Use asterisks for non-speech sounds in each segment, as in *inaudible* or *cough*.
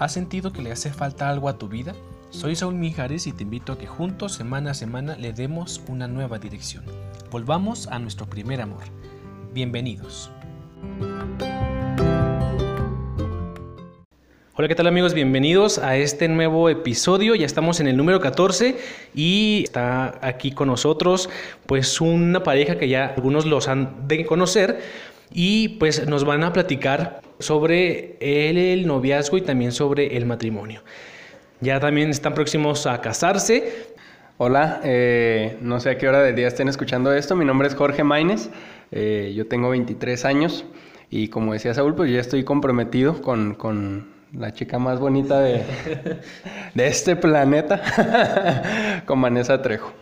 ¿Has sentido que le hace falta algo a tu vida? Soy Saúl Mijares y te invito a que juntos, semana a semana, le demos una nueva dirección. Volvamos a nuestro primer amor. Bienvenidos. Hola, ¿qué tal amigos? Bienvenidos a este nuevo episodio. Ya estamos en el número 14 y está aquí con nosotros pues una pareja que ya algunos los han de conocer y pues nos van a platicar sobre el noviazgo y también sobre el matrimonio. Ya también están próximos a casarse. Hola, eh, no sé a qué hora del día estén escuchando esto. Mi nombre es Jorge Maines, eh, yo tengo 23 años y como decía Saúl, pues ya estoy comprometido con, con la chica más bonita de, *laughs* de este planeta, *laughs* con Vanessa Trejo.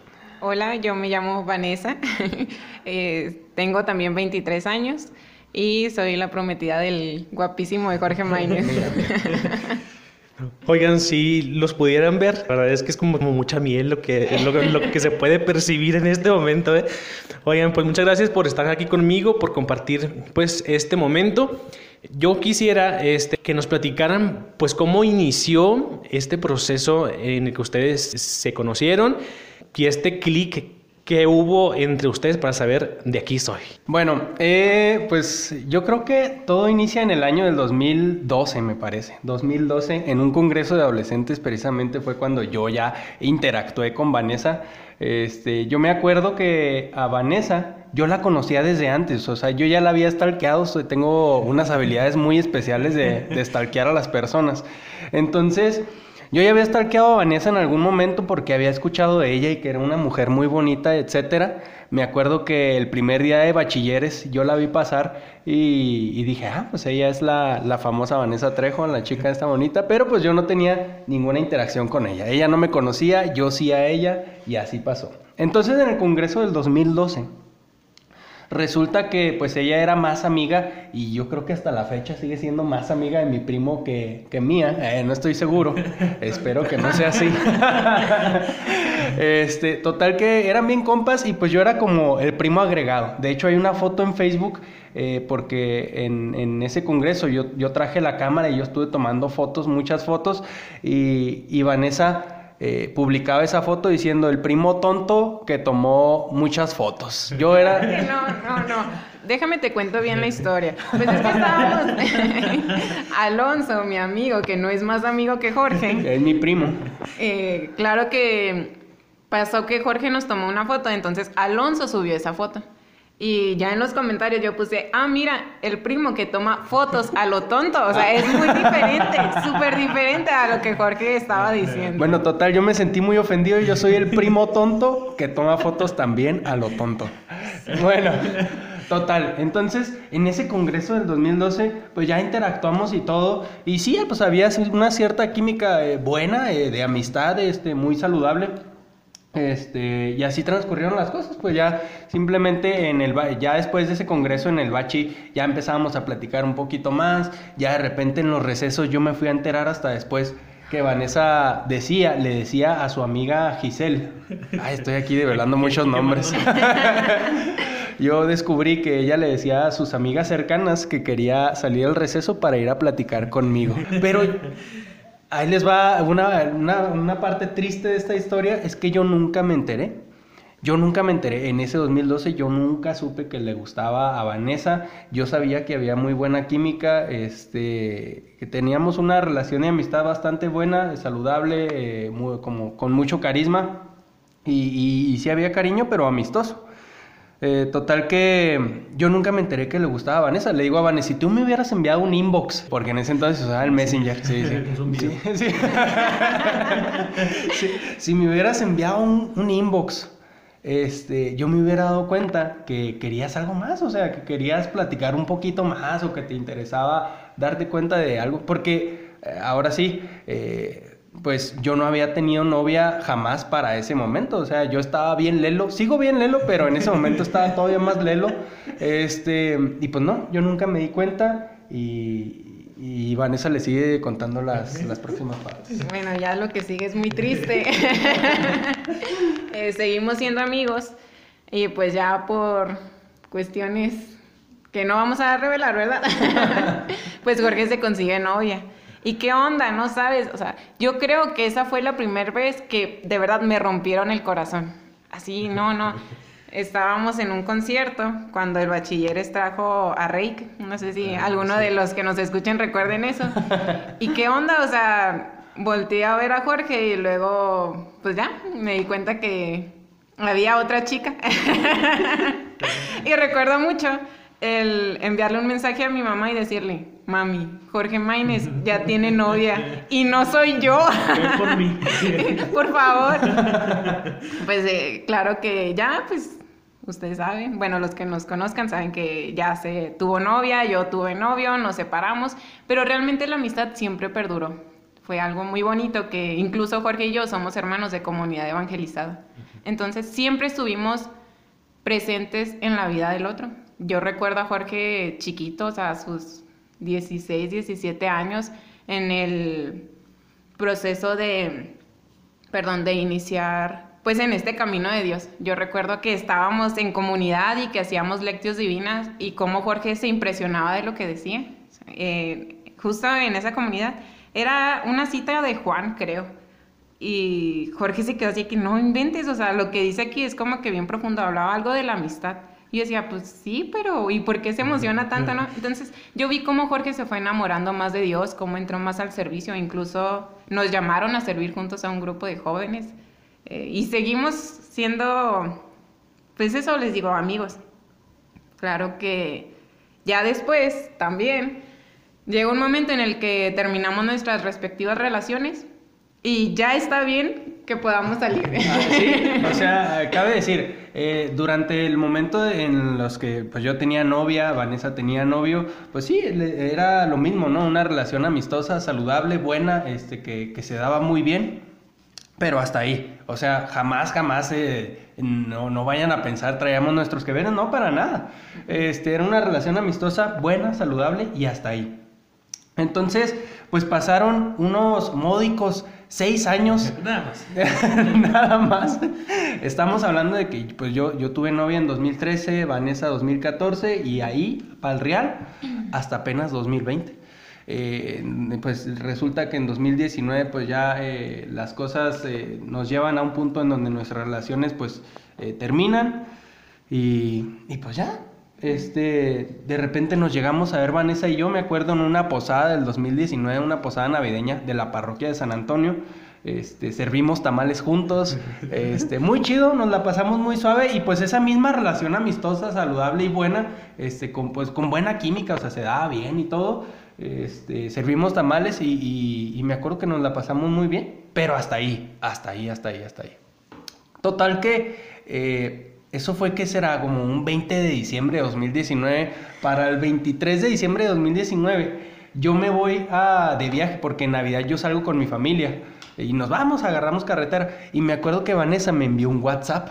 Hola, yo me llamo Vanessa, *laughs* eh, tengo también 23 años y soy la prometida del guapísimo de Jorge Maínez. *laughs* *laughs* Oigan, si los pudieran ver, la verdad es que es como, mucha miel lo que, lo, que se puede percibir en este momento. ¿eh? Oigan, pues muchas gracias por estar aquí conmigo, por compartir pues este momento. Yo quisiera este, que nos platicaran pues cómo inició este proceso en el que ustedes se conocieron y este clic que hubo entre ustedes para saber de aquí soy. Bueno, eh, pues yo creo que todo inicia en el año del 2012, me parece. 2012, en un congreso de adolescentes precisamente fue cuando yo ya interactué con Vanessa. Este, yo me acuerdo que a Vanessa yo la conocía desde antes, o sea, yo ya la había stalkeado, tengo unas habilidades muy especiales de, de stalkear a las personas. Entonces, yo ya había stalkeado a Vanessa en algún momento porque había escuchado de ella y que era una mujer muy bonita, etcétera. Me acuerdo que el primer día de bachilleres yo la vi pasar y, dije, ah, pues ella es la, la, famosa Vanessa Trejo, la chica esta bonita, pero pues yo no tenía ninguna interacción con ella. Ella no me conocía, yo sí a ella y así pasó. Entonces en el Congreso del 2012 Resulta que pues ella era más amiga y yo creo que hasta la fecha sigue siendo más amiga de mi primo que, mía, eh, no estoy seguro, *laughs* espero que no sea así. *laughs* este, total que eran bien compas y pues yo era como el primo agregado. De hecho hay una foto en Facebook eh, porque en, ese congreso yo, yo traje la cámara y yo estuve tomando fotos, muchas fotos y, y Vanessa eh, publicaba esa foto diciendo el primo tonto que tomó muchas fotos. Yo era... *laughs* No, no, no. Déjame te cuento bien la historia. Pues es que estábamos... *laughs* Alonso, mi amigo, que no es más amigo que Jorge. *laughs* Es mi primo. Eh, claro que pasó que Jorge nos tomó una foto, entonces Alonso subió esa foto. Y ya en los comentarios yo puse, ah, mira, el primo que toma fotos a lo tonto. O sea, es muy *laughs* diferente, súper diferente a lo que Jorge estaba diciendo. Bueno, total, yo me sentí muy ofendido y yo soy el primo tonto que toma fotos también a lo tonto. Bueno, total. Entonces, en ese congreso del 2012, pues ya interactuamos y todo. Y sí, pues había una cierta química eh, buena, eh, de amistad, este, muy saludable. Este, y así transcurrieron las cosas, pues ya simplemente en el ya después de ese congreso en el Bachi ya empezábamos a platicar un poquito más, ya de repente en los recesos yo me fui a enterar hasta después que Vanessa decía, le decía a su amiga Giselle, ay, estoy aquí develando muchos nombres. *laughs* yo descubrí que ella le decía a sus amigas cercanas que quería salir al receso para ir a platicar conmigo. Pero Ahí les va una, parte triste de esta historia, es que yo nunca me enteré. Yo nunca me enteré, en ese 2012 yo nunca supe que le gustaba a Vanessa, yo sabía que había muy buena química, este, que teníamos una relación de amistad bastante buena, saludable, eh, como, con mucho carisma, y, y sí había cariño, pero amistoso. Eh, total que yo nunca me enteré que le gustaba a Vanessa. Le digo a Vanessa, si tú me hubieras enviado un inbox, porque en ese entonces usaba el Messenger. Sí, sí. sí, *laughs* Si me hubieras enviado un, inbox, este, yo me hubiera dado cuenta que querías algo más, o sea, que querías platicar un poquito más o que te interesaba darte cuenta de algo. Porque eh, ahora sí, eh, pues yo no había tenido novia jamás para ese momento. O sea, yo estaba bien lelo. Sigo bien lelo, pero en ese momento estaba todavía más lelo. Este, y pues no, yo nunca me di cuenta y, y Vanessa le sigue contando las, las próximas partes. Bueno, ya lo que sigue es muy triste. *laughs* Eh, seguimos siendo amigos y pues ya por cuestiones que no vamos a revelar, ¿verdad? *laughs* pues Jorge se consigue novia. ¿Y qué onda? No sabes. O sea, yo creo que esa fue la primera vez que de verdad me rompieron el corazón. Así, no, no. Estábamos en un concierto cuando el bachiller trajo a Reik. No sé si Ah, alguno sí. de los que nos escuchen recuerden eso. ¿Y qué onda? O sea, volteé a ver a Jorge y luego, pues ya, me di cuenta que había otra chica. *laughs* y recuerdo mucho el enviarle un mensaje a mi mamá y decirle, mami, Jorge Maines ya tiene novia y no soy yo. Ven por mí. *laughs* Por favor. Pues eh, claro que ya, pues ustedes saben, bueno, los que nos conozcan saben que ya se tuvo novia, yo tuve novio, nos separamos, pero realmente la amistad siempre perduró. Fue algo muy bonito que incluso Jorge y yo somos hermanos de comunidad evangelizada. Entonces siempre estuvimos presentes en la vida del otro. Yo recuerdo a Jorge chiquito, o sea, sus 16, 17 años, en el proceso de, perdón, de iniciar, pues en este camino de Dios. Yo recuerdo que estábamos en comunidad y que hacíamos lectios divinas y cómo Jorge se impresionaba de lo que decía. Eh, justo en esa comunidad. Era una cita de Juan, creo. Y Jorge se quedó así que no inventes, o sea, lo que dice aquí es como que bien profundo, hablaba algo de la amistad. Y yo decía, pues sí, pero ¿y por qué se emociona tanto, no? Entonces yo vi cómo Jorge se fue enamorando más de Dios, cómo entró más al servicio, incluso nos llamaron a servir juntos a un grupo de jóvenes. Eh, y seguimos siendo, pues eso les digo, amigos. Claro que ya después también llegó un momento en el que terminamos nuestras respectivas relaciones y ya está bien que podamos salir. Ah, sí, o sea, cabe decir, eh, durante el momento en los que pues yo tenía novia, Vanessa tenía novio, pues sí, era lo mismo, ¿no? Una relación amistosa, saludable, buena, este, que, que se daba muy bien, pero hasta ahí. O sea, jamás, jamás, eh, no, no vayan a pensar, traíamos nuestros que veres, no, para nada. Este, era una relación amistosa, buena, saludable y hasta ahí. Entonces, pues pasaron unos módicos seis años *laughs* Nada más. *laughs* Nada más. Estamos hablando de que pues yo, yo tuve novia en 2013, Vanessa 2014 y ahí, para el Real, hasta apenas 2020. Eh, pues resulta que en 2019 pues ya eh, las cosas eh, nos llevan a un punto en donde nuestras relaciones pues terminan y, y pues ya. Este, de repente nos llegamos a ver Vanessa y yo, me acuerdo en una posada del 2019, una posada navideña de la parroquia de San Antonio. Este, servimos tamales juntos, *laughs* este, muy chido, nos la pasamos muy suave y pues esa misma relación amistosa, saludable y buena, este, con, pues, con buena química, o sea, se daba bien y todo, este, servimos tamales y, y- y me acuerdo que nos la pasamos muy bien, pero hasta ahí, hasta ahí, hasta ahí, hasta ahí. Total que eh, eso fue que será como un 20 de diciembre de 2019. Para el 23 de diciembre de 2019 yo me voy a, de viaje porque en Navidad yo salgo con mi familia y nos vamos, agarramos carretera. Y me acuerdo que Vanessa me envió un WhatsApp.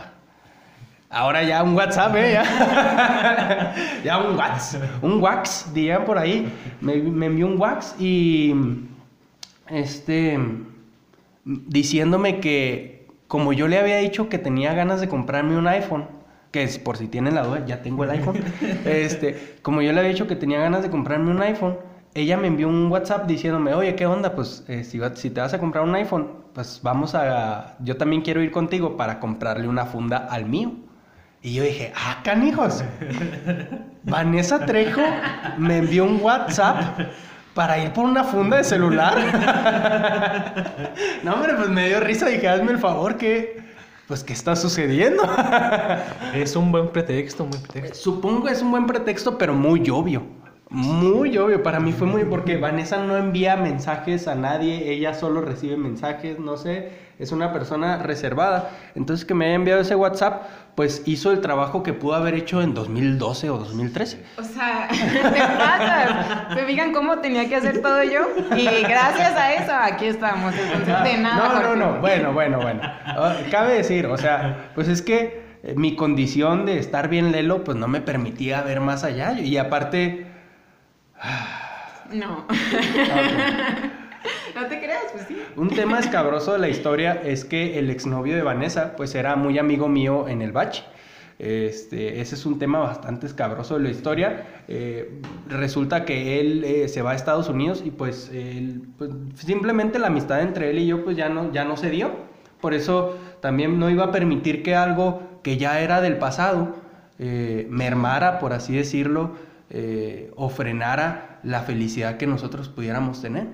Ahora ya un WhatsApp, ¿eh? Ya, *laughs* ya un WhatsApp. Un wax, dirían por ahí. Me, me envió un wax y... Este diciéndome que como yo le había dicho que tenía ganas de comprarme un iPhone, que es por si tienen la duda, ya tengo el iPhone. *laughs* este, como yo le había dicho que tenía ganas de comprarme un iPhone, ella me envió un WhatsApp diciéndome, "Oye, ¿qué onda? Pues eh, si, si te vas a comprar un iPhone, pues vamos a yo también quiero ir contigo para comprarle una funda al mío." Y yo dije, "Ah, canijos." *laughs* Vanessa Trejo me envió un WhatsApp para ir por una funda de celular. *laughs* no, hombre, pues me dio risa. Dije, hazme el favor, que. Pues, ¿qué está sucediendo? Es un buen pretexto, buen pretexto. Supongo es un buen pretexto, pero muy obvio. Muy obvio. Para mí fue muy. Porque Vanessa no envía mensajes a nadie. Ella solo recibe mensajes. No sé. Es una persona reservada. Entonces, que me haya enviado ese WhatsApp, pues hizo el trabajo que pudo haber hecho en 2012 o 2013. O sea, te pasas. Se fijan cómo tenía que hacer todo yo. Y gracias a eso, aquí estamos. Entonces, de nada. No, no, no. Bueno, bueno, bueno. Ah, Cabe decir, o sea, pues es que eh, mi condición de estar bien lelo, pues no me permitía ver más allá. Y aparte, No. *laughs* no te creas, pues sí. un tema escabroso de la historia es que el exnovio de Vanessa, pues era muy amigo mío en el bache. Este, ese es un tema bastante escabroso de la historia. Eh, resulta que él eh, se va a Estados Unidos y pues, pues, simplemente la amistad entre él y yo pues ya no, ya no se dio. Por eso también no iba a permitir que algo que ya era del pasado eh, mermara, por así decirlo, o frenara la felicidad que nosotros pudiéramos tener.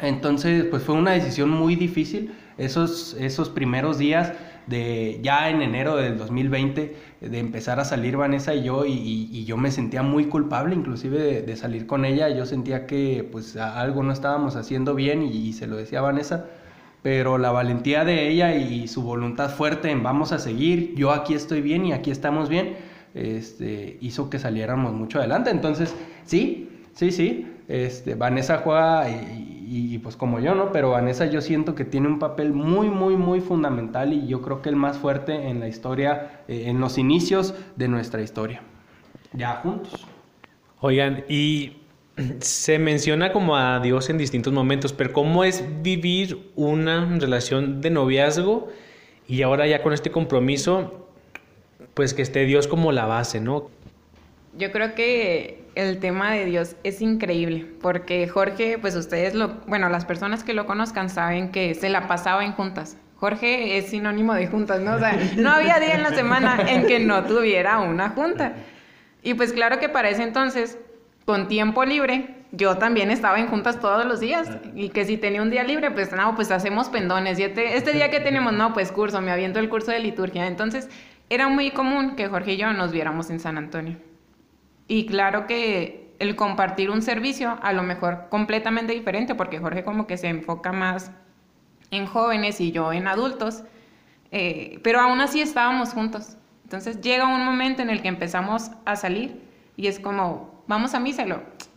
Entonces, pues fue una decisión muy difícil. Esos, esos primeros días de ya en enero del 2020 de empezar a salir Vanessa y yo y, yo me sentía muy culpable inclusive de, salir con ella yo sentía que pues algo no estábamos haciendo bien y, se lo decía Vanessa pero la valentía de ella y su voluntad fuerte en vamos a seguir yo aquí estoy bien y aquí estamos bien este, hizo que saliéramos mucho adelante entonces sí sí sí este, Vanessa juega y, pues como yo, ¿no? Pero Vanessa yo siento que tiene un papel muy, muy, muy fundamental y yo creo que el más fuerte en la historia, eh, en los inicios de nuestra historia. Ya juntos. Oigan, y se menciona como a Dios en distintos momentos, pero ¿cómo es vivir una relación de noviazgo y ahora ya con este compromiso, pues que esté Dios como la base, ¿no? Yo creo que el tema de Dios es increíble, porque Jorge, pues ustedes lo, bueno, las personas que lo conozcan saben que se la pasaba en juntas. Jorge es sinónimo de juntas, ¿no? O sea, *laughs* no había día en la semana en que no tuviera una junta. Y pues claro que para ese entonces, con tiempo libre, yo también estaba en juntas todos los días. Y que si tenía un día libre, pues no, pues hacemos pendones. Y este, este día que tenemos, no, pues curso, me aviento el curso de liturgia. Entonces, era muy común que Jorge y yo nos viéramos en San Antonio. Y claro que el compartir un servicio, a lo mejor completamente diferente, porque Jorge como que se enfoca más en jóvenes y yo en adultos, eh, pero aún así estábamos juntos. Entonces llega un momento en el que empezamos a salir y es como, vamos a misa,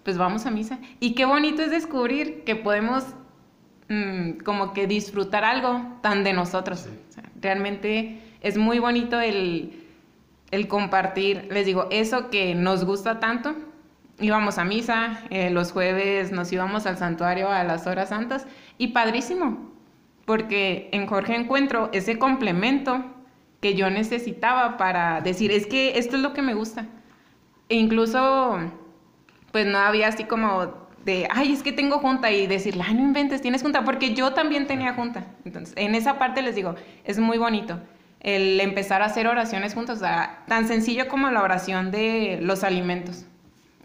pues vamos a misa. Y qué bonito es descubrir que podemos mm, como que disfrutar algo tan de nosotros. realmente es muy bonito el el compartir, les digo, eso que nos gusta tanto. Íbamos a misa, eh, los jueves nos íbamos al santuario a las horas santas y padrísimo, porque en Jorge encuentro ese complemento que yo necesitaba para decir, es que esto es lo que me gusta. E incluso, pues no había así como de, ay, es que tengo junta y decirle, ay, no inventes, tienes junta, porque yo también tenía junta. Entonces, en esa parte les digo, es muy bonito el empezar a hacer oraciones juntos, tan sencillo como la oración de los alimentos.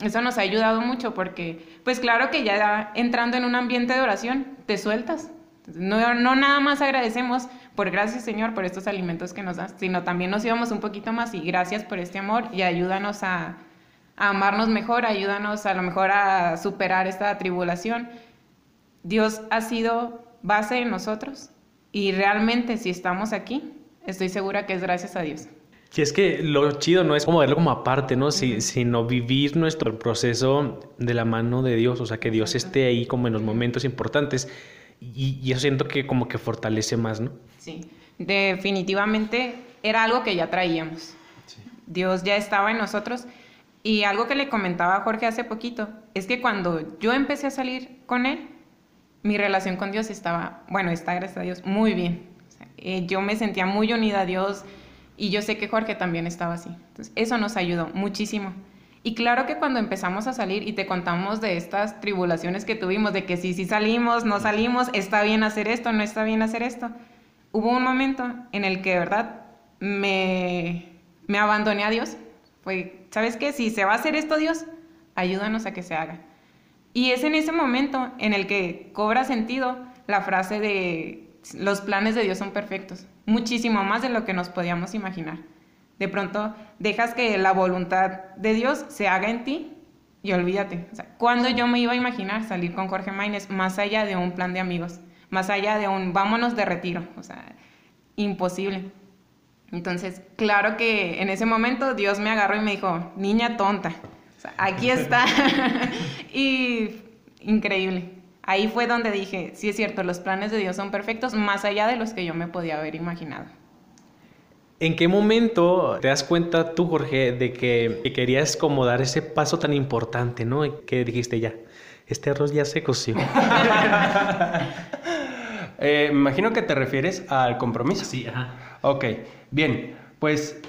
Eso nos ha ayudado mucho porque, pues claro que ya entrando en un ambiente de oración, te sueltas. No, no nada más agradecemos por gracias Señor por estos alimentos que nos das, sino también nos íbamos un poquito más y gracias por este amor y ayúdanos a, a amarnos mejor, ayúdanos a lo mejor a superar esta tribulación. Dios ha sido base en nosotros y realmente si estamos aquí estoy segura que es gracias a Dios. Y es que lo chido no es como verlo como aparte, ¿no? sino vivir nuestro proceso de la mano de Dios, o sea, que Dios esté ahí como en los momentos importantes. Y, y eso siento que como que fortalece más, ¿no? Sí, definitivamente era algo que ya traíamos. Dios ya estaba en nosotros. Y algo que le comentaba a Jorge hace poquito, es que cuando yo empecé a salir con él, mi relación con Dios estaba, bueno, está gracias a Dios, muy bien. Eh, yo me sentía muy unida a Dios y yo sé que Jorge también estaba así. Entonces, eso nos ayudó muchísimo. Y claro que cuando empezamos a salir y te contamos de estas tribulaciones que tuvimos, de que si sí, salimos, no salimos, está bien hacer esto, no está bien hacer esto, hubo un momento en el que de verdad me, me abandoné a Dios. Fue, ¿sabes qué? Si se va a hacer esto, Dios, ayúdanos a que se haga. Y es en ese momento en el que cobra sentido la frase de los planes de Dios son perfectos, muchísimo más de lo que nos podíamos imaginar. De pronto dejas que la voluntad de Dios se haga en ti y olvídate. O ¿Cuándo yo me iba a imaginar salir con Jorge Maínez más allá de un plan de amigos? Más allá de un vámonos de retiro. O sea, imposible. Entonces, claro que en ese momento Dios me agarró y me dijo, niña tonta, aquí está. *laughs* *laughs* y increíble ahí fue donde dije, sí es cierto, los planes de Dios son perfectos, más allá de los que yo me podía haber imaginado. ¿En qué momento te das cuenta tú, Jorge, de que, querías como dar ese paso tan importante, ¿no? Y que dijiste ya, este arroz ya se coció. *laughs* eh, me imagino que te refieres al compromiso. Sí, ajá. Ok, bien, pues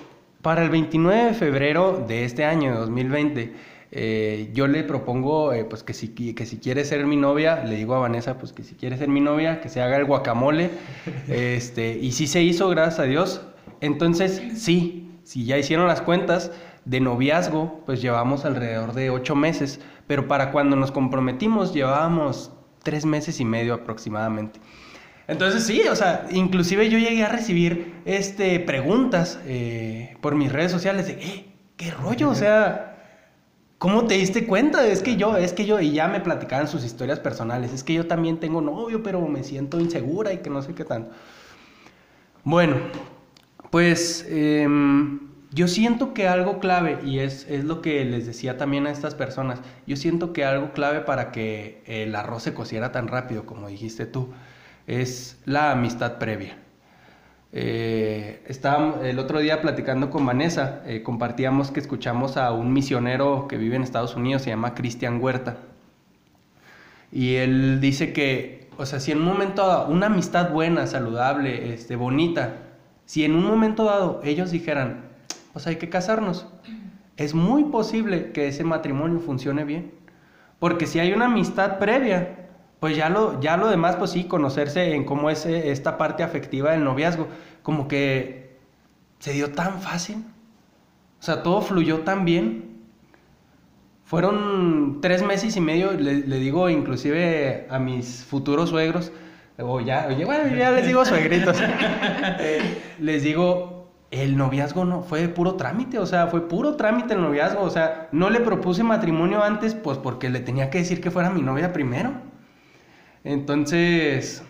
para el 29 de febrero de este año, de 2020, eh, yo le propongo eh, pues que si, que si quiere ser mi novia, le digo a Vanessa pues que si quiere ser mi novia, que se haga el guacamole. *laughs* este, y sí se hizo, gracias a Dios. Entonces, sí, si ya hicieron las cuentas de noviazgo, pues llevamos alrededor de ocho meses, pero para cuando nos comprometimos llevábamos tres meses y medio aproximadamente. Entonces sí, o sea, inclusive yo llegué a recibir este, preguntas eh, por mis redes sociales de, eh, ¿qué rollo? O sea, ¿cómo te diste cuenta? Es que yo, es que yo, y ya me platicaban sus historias personales, es que yo también tengo novio, pero me siento insegura y que no sé qué tanto. Bueno, pues em, yo siento que algo clave, y es, es lo que les decía también a estas personas, yo siento que algo clave para que el arroz se cociera tan rápido, como dijiste tú, es la amistad previa. Eh, el otro día platicando con Vanessa, eh, compartíamos que escuchamos a un misionero que vive en Estados Unidos, se llama Cristian Huerta. Y él dice que, o sea, si en un momento dado, una amistad buena, saludable, este, bonita, si en un momento dado ellos dijeran, pues hay que casarnos, es muy posible que ese matrimonio funcione bien. Porque si hay una amistad previa, pues ya lo, ya lo demás, pues sí, conocerse en cómo es eh, esta parte afectiva del noviazgo, como que se dio tan fácil, o sea, todo fluyó tan bien. Fueron tres meses y medio, le, digo inclusive a mis futuros suegros, o ya, oye, bueno, ya les digo suegritos, *laughs* eh, les digo, el noviazgo no, fue puro trámite, o sea, fue puro trámite el noviazgo, o sea, no le propuse matrimonio antes, pues porque le tenía que decir que fuera mi novia primero. Entonces,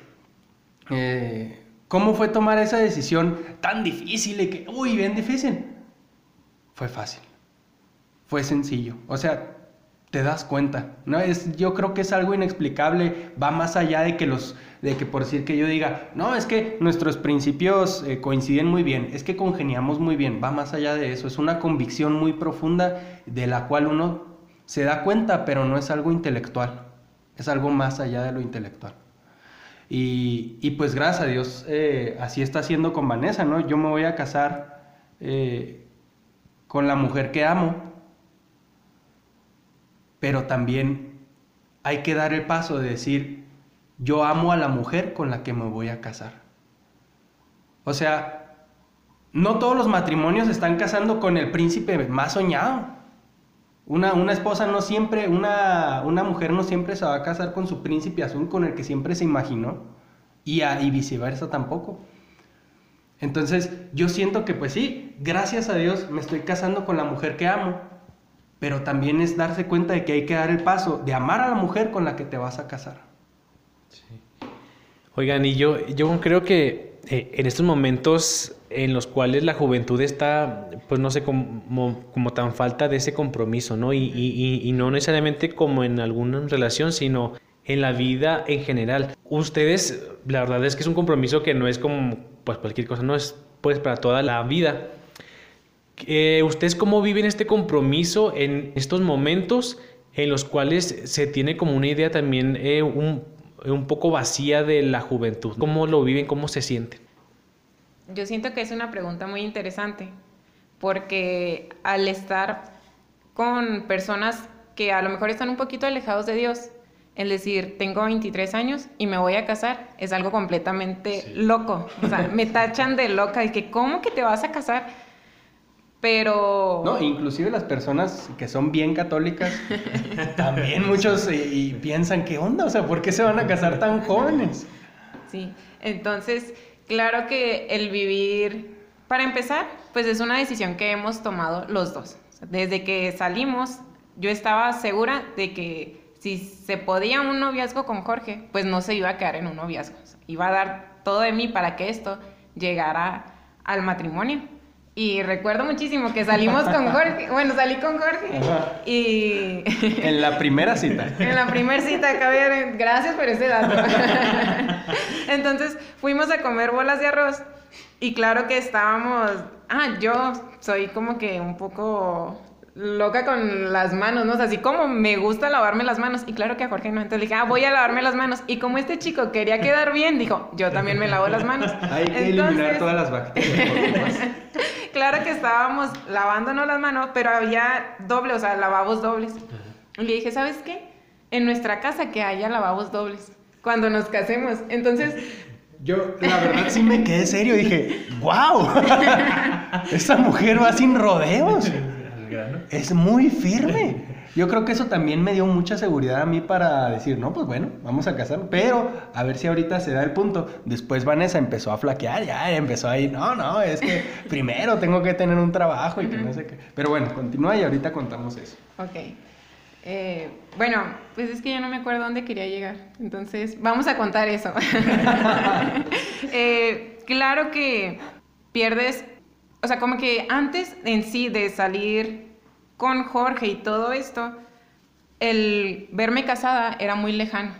eh, ¿cómo fue tomar esa decisión tan difícil y que, uy, bien difícil? Fue fácil, fue sencillo. O sea, te das cuenta, ¿no? Es, yo creo que es algo inexplicable, va más allá de que los, de que por decir que yo diga, no, es que nuestros principios eh, coinciden muy bien, es que congeniamos muy bien, va más allá de eso, es una convicción muy profunda de la cual uno se da cuenta, pero no es algo intelectual. Es algo más allá de lo intelectual. Y, pues gracias a Dios, eh, así está haciendo con Vanessa, ¿no? Yo me voy a casar eh, con la mujer que amo, pero también hay que dar el paso de decir, yo amo a la mujer con la que me voy a casar. O sea, no todos los matrimonios están casando con el príncipe más soñado. Una, una esposa no siempre, una, una, mujer no siempre se va a casar con su príncipe azul con el que siempre se imaginó y, y viceversa tampoco. Entonces yo siento que pues sí, gracias a Dios me estoy casando con la mujer que amo, pero también es darse cuenta de que hay que dar el paso de amar a la mujer con la que te vas a casar. Oigan, y yo, yo creo que eh, en estos momentos en los cuales la juventud está, pues no sé, como, como tan falta de ese compromiso, ¿no? Y, y, y, no necesariamente como en alguna relación, sino en la vida en general. Ustedes, la verdad es que es un compromiso que no es como, pues cualquier cosa, no es pues para toda la vida. Eh, ¿Ustedes cómo viven este compromiso en estos momentos en los cuales se tiene como una idea también eh, un, un poco vacía de la juventud? ¿Cómo lo viven? ¿Cómo se sienten? Yo siento que es una pregunta muy interesante, porque al estar con personas que a lo mejor están un poquito alejados de Dios, el decir, tengo 23 años y me voy a casar, es algo completamente loco. O sea, me *laughs* tachan de loca, y que, ¿cómo que te vas a casar? Pero... No, inclusive las personas que son bien católicas, *laughs* también muchos y, piensan, ¿qué onda? O sea, ¿por qué se van a casar tan jóvenes? Sí, entonces Claro que el vivir, para empezar, pues es una decisión que hemos tomado los dos. Desde que salimos, yo estaba segura de que si se podía un noviazgo con Jorge, pues no se iba a quedar en un noviazgo. Iba a dar todo de mí para que esto llegara al matrimonio. Y recuerdo muchísimo que salimos con *laughs* Jorge. Bueno, salí con Jorge. Y. En la primera cita. *laughs* en la primera cita, Gracias por ese dato. *laughs* Entonces fuimos a comer bolas de arroz. Y claro que estábamos. Ah, yo soy como que un poco loca con las manos, ¿no? O sea, así como me gusta lavarme las manos. Y claro que a Jorge no. Entonces le dije, ah, voy a lavarme las manos. Y como este chico quería quedar bien, dijo, yo también me lavo las manos. *laughs* Hay que eliminar todas las bacterias. *laughs* claro que estábamos lavándonos las manos, pero había doble, o sea, lavabos dobles. Y le dije, ¿sabes qué? En nuestra casa que haya lavabos dobles cuando nos casemos. Entonces, Yo, la verdad, sí me quedé serio. Dije, wow, *laughs* esta mujer va sin rodeos. Al grano. Es muy firme. Yo creo que eso también me dio mucha seguridad a mí para decir, no, pues bueno, vamos a casar. Pero a ver si ahorita se da el punto. Después Vanessa empezó a flaquear, ya empezó ahí, no, no, es que *laughs* primero tengo que tener un trabajo y que no sé qué. Pero bueno, continúa y ahorita contamos eso. ok. Eh, bueno, pues es que yo no me acuerdo dónde quería llegar. Entonces, vamos a contar eso. *laughs* *laughs* Eh, claro que pierdes, o sea, como que antes en sí de salir con Jorge y todo esto, el verme casada era muy lejano.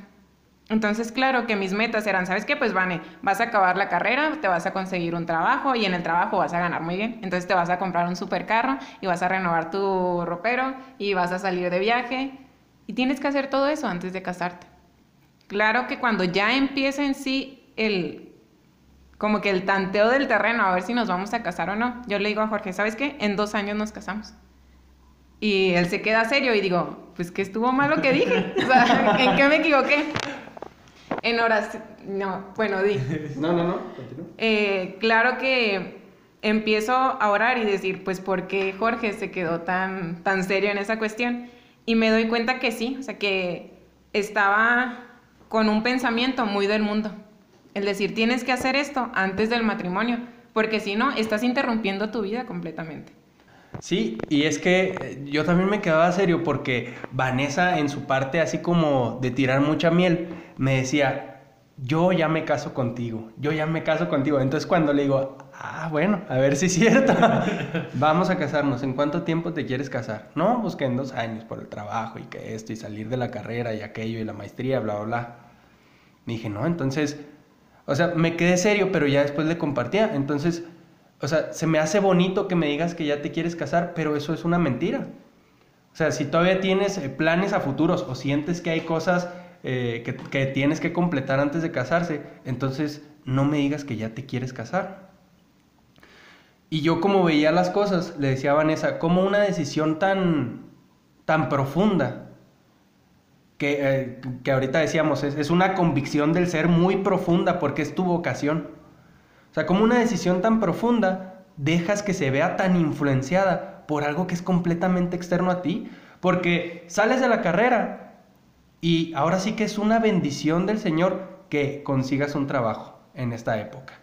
Entonces, claro que mis metas eran, ¿sabes qué? Pues, Vane, vas a acabar la carrera, te vas a conseguir un trabajo y en el trabajo vas a ganar muy bien. Entonces, te vas a comprar un supercarro y vas a renovar tu ropero y vas a salir de viaje. Y tienes que hacer todo eso antes de casarte. Claro que cuando ya empieza en sí el, como que el tanteo del terreno, a ver si nos vamos a casar o no, yo le digo a Jorge, ¿sabes qué? En dos años nos casamos. Y él se queda serio y digo, pues que estuvo mal lo que dije. *laughs* O sea, ¿en qué me equivoqué? En oración. No, bueno, di. *laughs* No, no, no, continúa. Eh, claro que empiezo a orar y decir, pues, ¿por qué Jorge se quedó tan, tan serio en esa cuestión? Y me doy cuenta que sí, o sea, que estaba con un pensamiento muy del mundo. El decir, tienes que hacer esto antes del matrimonio, porque si no, estás interrumpiendo tu vida completamente. Sí, y es que eh, yo también me quedaba serio porque Vanessa en su parte así como de tirar mucha miel me decía, yo ya me caso contigo, yo ya me caso contigo. Entonces cuando le digo, ah, bueno, a ver si es cierto, *laughs* vamos a casarnos, ¿en cuánto tiempo te quieres casar? No, pues que en dos años por el trabajo y que esto y salir de la carrera y aquello y la maestría, bla, bla, bla. Me dije, no, entonces, o sea, me quedé serio, pero ya después le compartía. Entonces, o sea, se me hace bonito que me digas que ya te quieres casar, pero eso es una mentira. O sea, si todavía tienes eh, planes a futuros o sientes que hay cosas eh, que, que tienes que completar antes de casarse, entonces no me digas que ya te quieres casar. Y yo como veía las cosas, le decía a Vanessa, como una decisión tan, tan profunda, que, eh, que ahorita decíamos, es, es una convicción del ser muy profunda porque es tu vocación. O sea, como una decisión tan profunda, dejas que se vea tan influenciada por algo que es completamente externo a ti. Porque sales de la carrera y ahora sí que es una bendición del Señor que consigas un trabajo en esta época.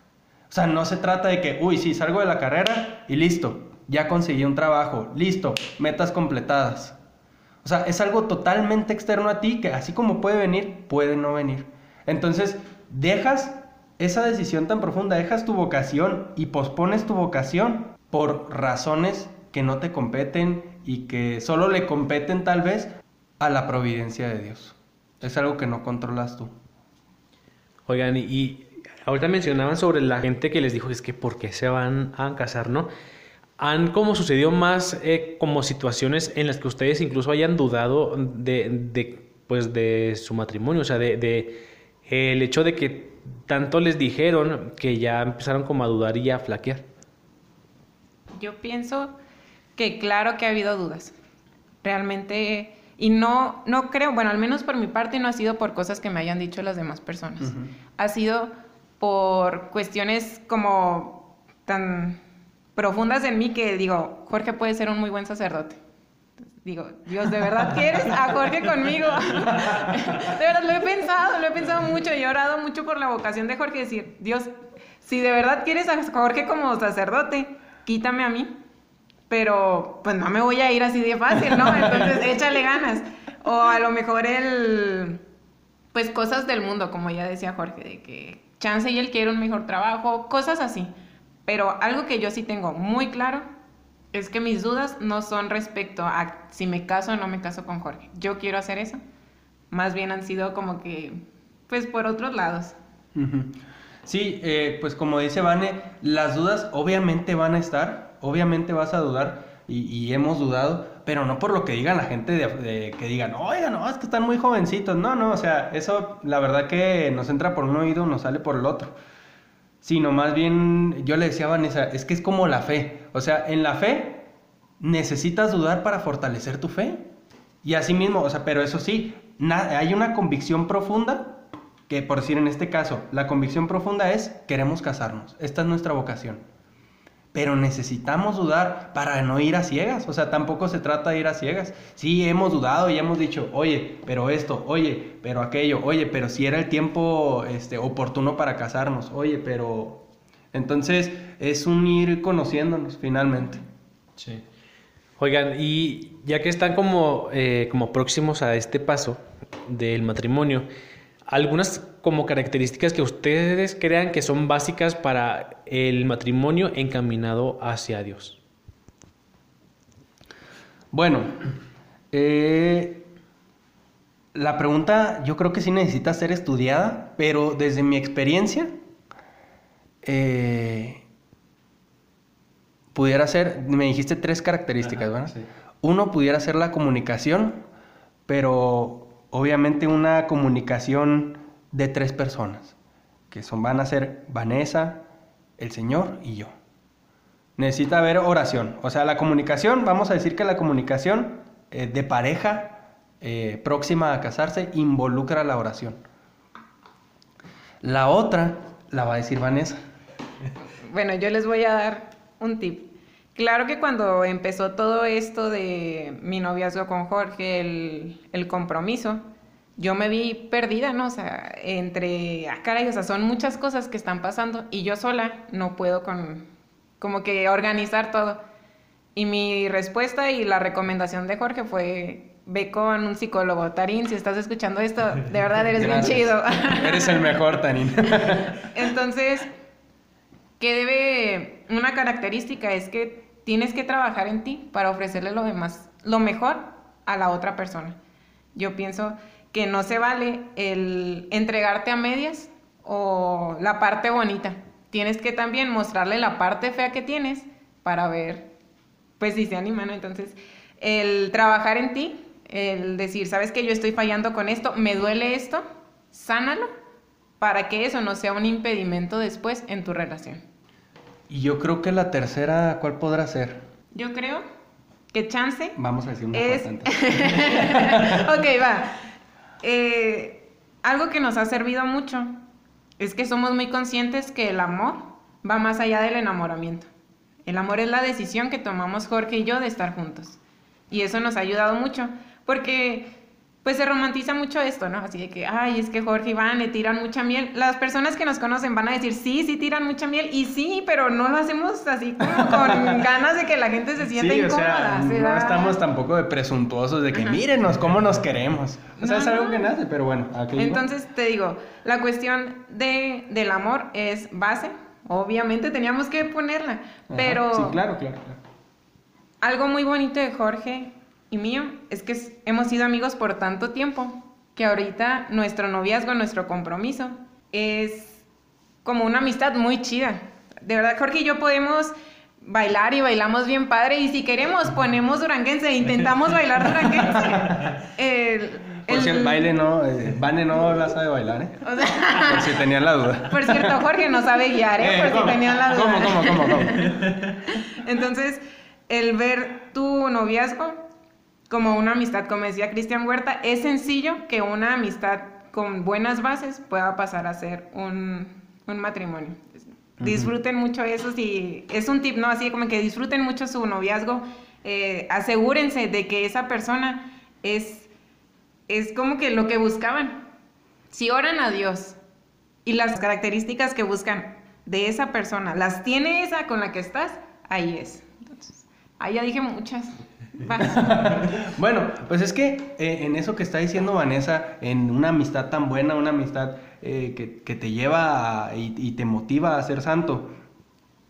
O sea, no se trata de que, uy, sí, salgo de la carrera y listo, ya conseguí un trabajo, listo, metas completadas. O sea, es algo totalmente externo a ti que así como puede venir, puede no venir. Entonces, dejas esa decisión tan profunda, dejas tu vocación y pospones tu vocación por razones que no te competen y que solo le competen tal vez a la providencia de Dios. Es algo que no controlas tú. Oigan, y, ahorita mencionaban sobre la gente que les dijo, es que ¿por qué se van a casar, no? ¿Han como sucedido más eh, como situaciones en las que ustedes incluso hayan dudado de, de, pues, de su matrimonio? O sea, de, de el hecho de que tanto les dijeron que ya empezaron como a dudar y a flaquear. Yo pienso que claro que ha habido dudas. Realmente, y no, no creo, bueno, al menos por mi parte no ha sido por cosas que me hayan dicho las demás personas. Ha sido por cuestiones como tan profundas en mí que digo, Jorge puede ser un muy buen sacerdote. Digo, Dios, ¿de verdad quieres a Jorge conmigo? *laughs* de verdad, lo he pensado, lo he pensado mucho y he orado mucho por la vocación de Jorge. Decir, Dios, si de verdad quieres a Jorge como sacerdote, quítame a mí. Pero, pues no me voy a ir así de fácil, ¿no? Entonces, *laughs* échale ganas. O a lo mejor el, pues cosas del mundo, como ya decía Jorge, de que chance y él quiere un mejor trabajo, cosas así. Pero algo que yo sí tengo muy claro es que mis dudas no son respecto a si me caso o no me caso con Jorge. Yo quiero hacer eso. Más bien han sido como que, pues por otros lados. Sí, eh, pues como dice Vane, las dudas obviamente van a estar, obviamente vas a dudar y, hemos dudado, pero no por lo que digan la gente de que digan, oiga, no, es que están muy jovencitos, no, no, o sea, eso la verdad que nos entra por un oído, nos sale por el otro. Sino más bien, yo le decía a Vanessa, es que es como la fe. O sea, en la fe necesitas dudar para fortalecer tu fe. Y así mismo, o sea, pero eso sí, hay una convicción profunda, que por decir en este caso, la convicción profunda es, queremos casarnos, esta es nuestra vocación. Pero necesitamos dudar para no ir a ciegas, o sea, tampoco se trata de ir a ciegas. Sí, hemos dudado y hemos dicho, oye, pero esto, oye, pero aquello, oye, pero si era el tiempo este, oportuno para casarnos, oye, pero... Entonces es un ir conociéndonos finalmente. Sí. Oigan, y ya que están como, eh, como próximos a este paso del matrimonio, algunas como características que ustedes crean que son básicas para el matrimonio encaminado hacia Dios. Bueno, eh, la pregunta yo creo que sí necesita ser estudiada, pero desde mi experiencia, eh, pudiera ser, me dijiste tres características, ¿verdad? Uno pudiera ser la comunicación, pero obviamente una comunicación de tres personas, que son, van a ser Vanessa, el Señor y yo. Necesita haber oración. O sea, la comunicación, vamos a decir que la comunicación eh, de pareja eh, próxima a casarse involucra la oración. La otra la va a decir Vanessa. Bueno, yo les voy a dar un tip. Claro que cuando empezó todo esto de mi noviazgo con Jorge, el, compromiso, yo me vi perdida, ¿no? O sea, entre, ah, caray, o sea, son muchas cosas que están pasando y yo sola no puedo con, como que organizar todo. Y mi respuesta y la recomendación de Jorge fue, ve con un psicólogo. Tarín, si estás escuchando esto, de verdad eres bien chido. *laughs* Eres el mejor, Tarín. *laughs* Entonces, que debe, una característica es que tienes que trabajar en ti para ofrecerle lo demás, lo mejor a la otra persona. Yo pienso que no se vale el entregarte a medias o la parte bonita. Tienes que también mostrarle la parte fea que tienes para ver, pues si se animan. Entonces, el trabajar en ti, el decir, sabes que yo estoy fallando con esto, me duele esto, sánalo para que eso no sea un impedimento después en tu relación. Y yo creo que la tercera, ¿cuál podrá ser? Yo creo que chance. Vamos a decir una es... *laughs* ok, va. Eh, algo que nos ha servido mucho es que somos muy conscientes que el amor va más allá del enamoramiento. El amor es la decisión que tomamos Jorge y yo de estar juntos. Y eso nos ha ayudado mucho, porque pues se romantiza mucho esto, ¿no? Así de que, ay, es que Jorge y Iván le tiran mucha miel. Las personas que nos conocen van a decir, sí, sí tiran mucha miel, y sí, pero no lo hacemos así como *laughs* con ganas de que la gente se sienta incómoda. O sea, no estamos tampoco de presuntuosos de que mírenos cómo nos queremos. O sea, es algo que nace, pero bueno. Entonces te digo, la cuestión de, del amor es base. Obviamente teníamos que ponerla, pero... Sí, claro, claro, claro. Algo muy bonito de Jorge mío es que hemos sido amigos por tanto tiempo que ahorita nuestro noviazgo, nuestro compromiso es como una amistad muy chida. De verdad, Jorge y yo podemos bailar y bailamos bien padre y si queremos ponemos duranguense, intentamos bailar duranguense. *laughs* El, por si el baile no, eh, Vane no la sabe bailar, ¿eh? por si tenían la duda. Por cierto, Jorge no sabe guiar, ¿eh? por si tenían la duda. ¿Cómo, cómo, cómo, cómo? Entonces, el ver tu noviazgo como una amistad, como decía Cristian Huerta, es sencillo que una amistad con buenas bases pueda pasar a ser un, matrimonio. Disfruten mucho eso, si es un tip, ¿no? Así como que disfruten mucho su noviazgo, eh, asegúrense de que esa persona es, es como que lo que buscaban. Si oran a Dios y las características que buscan de esa persona, las tiene esa con la que estás, ahí es. Entonces, ahí ya dije muchas. *laughs* bueno, pues es que eh, en eso que está diciendo Vanessa, en una amistad tan buena, una amistad eh, que, te lleva y, te motiva a ser santo,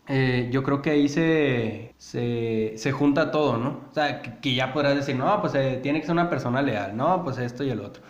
eh, yo creo que ahí se, se, junta todo, ¿no? O sea, que, ya podrás decir, no, pues tiene que ser una persona leal, no, pues esto y el otro.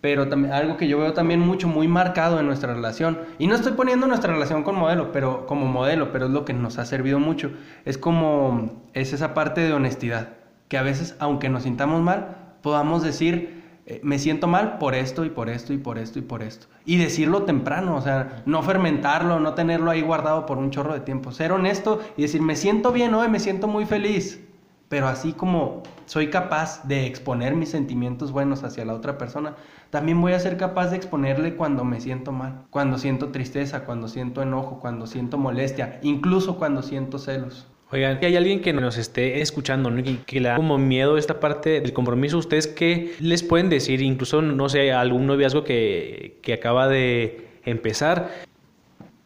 Pero también, algo que yo veo también mucho, muy marcado en nuestra relación, y no estoy poniendo nuestra relación con modelo, pero como modelo, pero es lo que nos ha servido mucho, es como, es esa parte de honestidad que a veces, aunque nos sintamos mal, podamos decir eh, me siento mal por esto y por esto y por esto y por esto. Y decirlo temprano, o sea, no fermentarlo, no tenerlo ahí guardado por un chorro de tiempo. Ser honesto y decir, me siento bien hoy, me siento muy feliz. Pero así como soy capaz de exponer mis sentimientos buenos hacia la otra persona, también voy a ser capaz de exponerle cuando me siento mal, cuando siento tristeza, cuando siento enojo, cuando siento molestia, incluso cuando siento celos. Oigan, si hay alguien que nos esté escuchando, ¿no? que, que le da como miedo esta parte del compromiso, ¿ustedes qué les pueden decir? Incluso, no sé, algún noviazgo que, que acaba de empezar.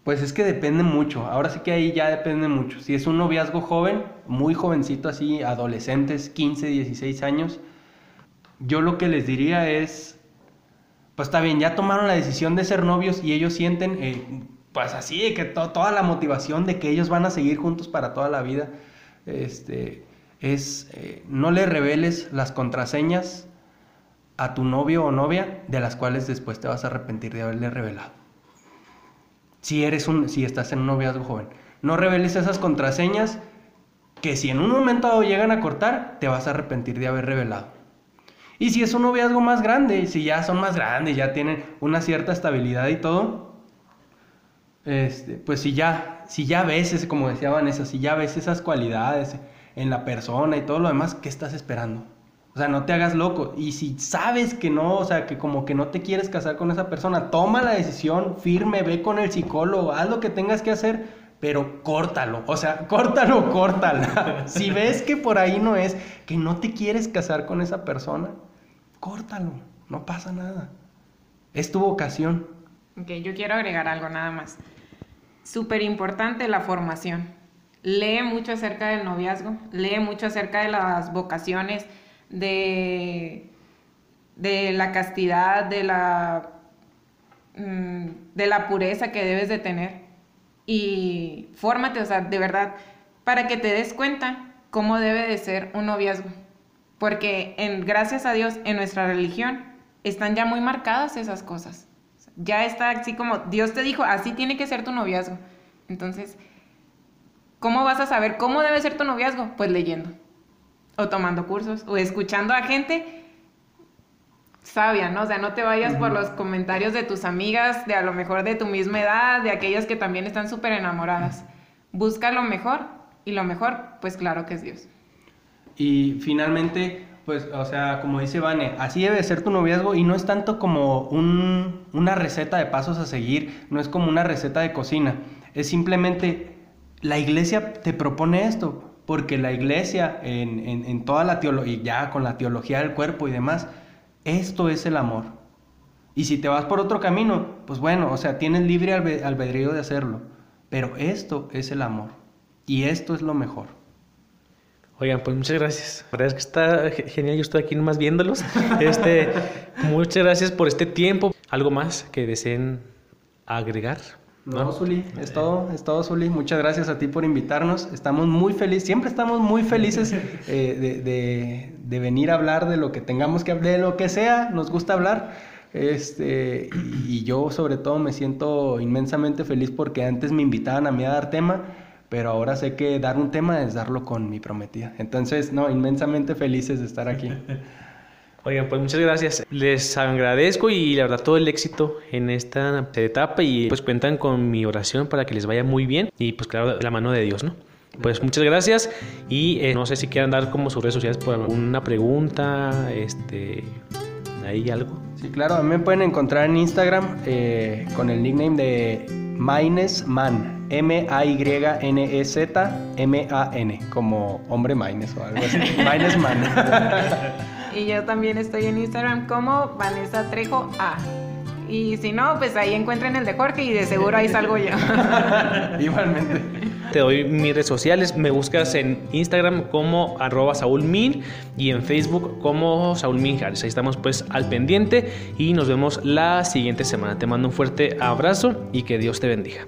Pues es que depende mucho, ahora sí que ahí ya depende mucho. Si es un noviazgo joven, muy jovencito así, adolescentes, 15, 16 años, yo lo que les diría es, pues está bien, ya tomaron la decisión de ser novios y ellos sienten... Eh, pues así, que toda la motivación de que ellos van a seguir juntos para toda la vida, este, es eh, no le reveles las contraseñas a tu novio o novia de las cuales después te vas a arrepentir de haberle revelado. Si eres un, si estás en un noviazgo joven, no reveles esas contraseñas que si en un momento dado llegan a cortar, te vas a arrepentir de haber revelado. Y si es un noviazgo más grande, si ya son más grandes, ya tienen una cierta estabilidad y todo, este, pues si ya, si ya ves, como decía Vanessa, si ya ves esas cualidades en la persona y todo lo demás, ¿qué estás esperando? O sea, no te hagas loco. Y si sabes que no, o sea, que como que no te quieres casar con esa persona, toma la decisión firme, ve con el psicólogo, haz lo que tengas que hacer, pero córtalo. O sea, *laughs* córtalo, córtala. *laughs* si ves que por ahí no es, que no te quieres casar con esa persona, córtalo. No pasa nada. Es tu vocación. Ok, yo quiero agregar algo nada más. Súper importante la formación. Lee mucho acerca del noviazgo, lee mucho acerca de las vocaciones, de, de la castidad, de la, mm, de la pureza que debes de tener. Y fórmate, o sea, de verdad, para que te des cuenta cómo debe de ser un noviazgo. Porque en, gracias a Dios en nuestra religión están ya muy marcadas esas cosas. Ya está así como Dios te dijo, así tiene que ser tu noviazgo. Entonces, ¿cómo vas a saber cómo debe ser tu noviazgo? Pues leyendo, o tomando cursos, o escuchando a gente sabia, ¿no? O sea, no te vayas por los comentarios de tus amigas, de a lo mejor de tu misma edad, de aquellas que también están súper enamoradas. Busca lo mejor, y lo mejor, pues claro que es Dios. Y finalmente, pues, o sea, como dice Vane, así debe ser tu noviazgo y no es tanto como una receta de pasos a seguir, no es como una receta de cocina, es simplemente la iglesia te propone esto, porque la iglesia en, toda la teología, ya con la teología del cuerpo y demás, esto es el amor. Y si te vas por otro camino, pues bueno, o sea, tienes libre albedrío de hacerlo, pero esto es el amor y esto es lo mejor. Oigan, pues muchas gracias. La verdad es que está genial. Yo estoy aquí nomás viéndolos. *laughs* Este, muchas gracias por este tiempo. ¿Algo más que deseen agregar? No, no Zuli, es todo, es todo, Zuli. Muchas gracias a ti por invitarnos. Estamos muy felices, siempre estamos muy felices *laughs* eh, de, de, venir a hablar de lo que tengamos que hablar, de lo que sea, nos gusta hablar. Este, y yo sobre todo me siento inmensamente feliz porque antes me invitaban a mí a dar tema pero ahora sé que dar un tema es darlo con mi prometida. Entonces, no, inmensamente felices de estar aquí. *laughs* Oigan, pues muchas gracias. Les agradezco y la verdad todo el éxito en esta etapa y pues cuentan con mi oración para que les vaya muy bien y pues claro, la mano de Dios, ¿no? Pues muchas gracias y eh, no sé si quieran dar como sus redes sociales por alguna pregunta, este, ¿hay algo? Sí, claro, a mí me pueden encontrar en Instagram eh, con el nickname de Minesman. M-A-Y-N-E-Z-M-A-N, como hombre Maines o algo así. *laughs* Minesman. *laughs* y yo también estoy en Instagram como Vanessa Trejo A. Y si no, pues ahí encuentren el de Jorge y de seguro ahí salgo yo. *laughs* Igualmente. Te doy mis redes sociales. Me buscas en Instagram como arroba Saúl Min y en Facebook como Saúl Min Ahí estamos pues al pendiente y nos vemos la siguiente semana. Te mando un fuerte abrazo y que Dios te bendiga.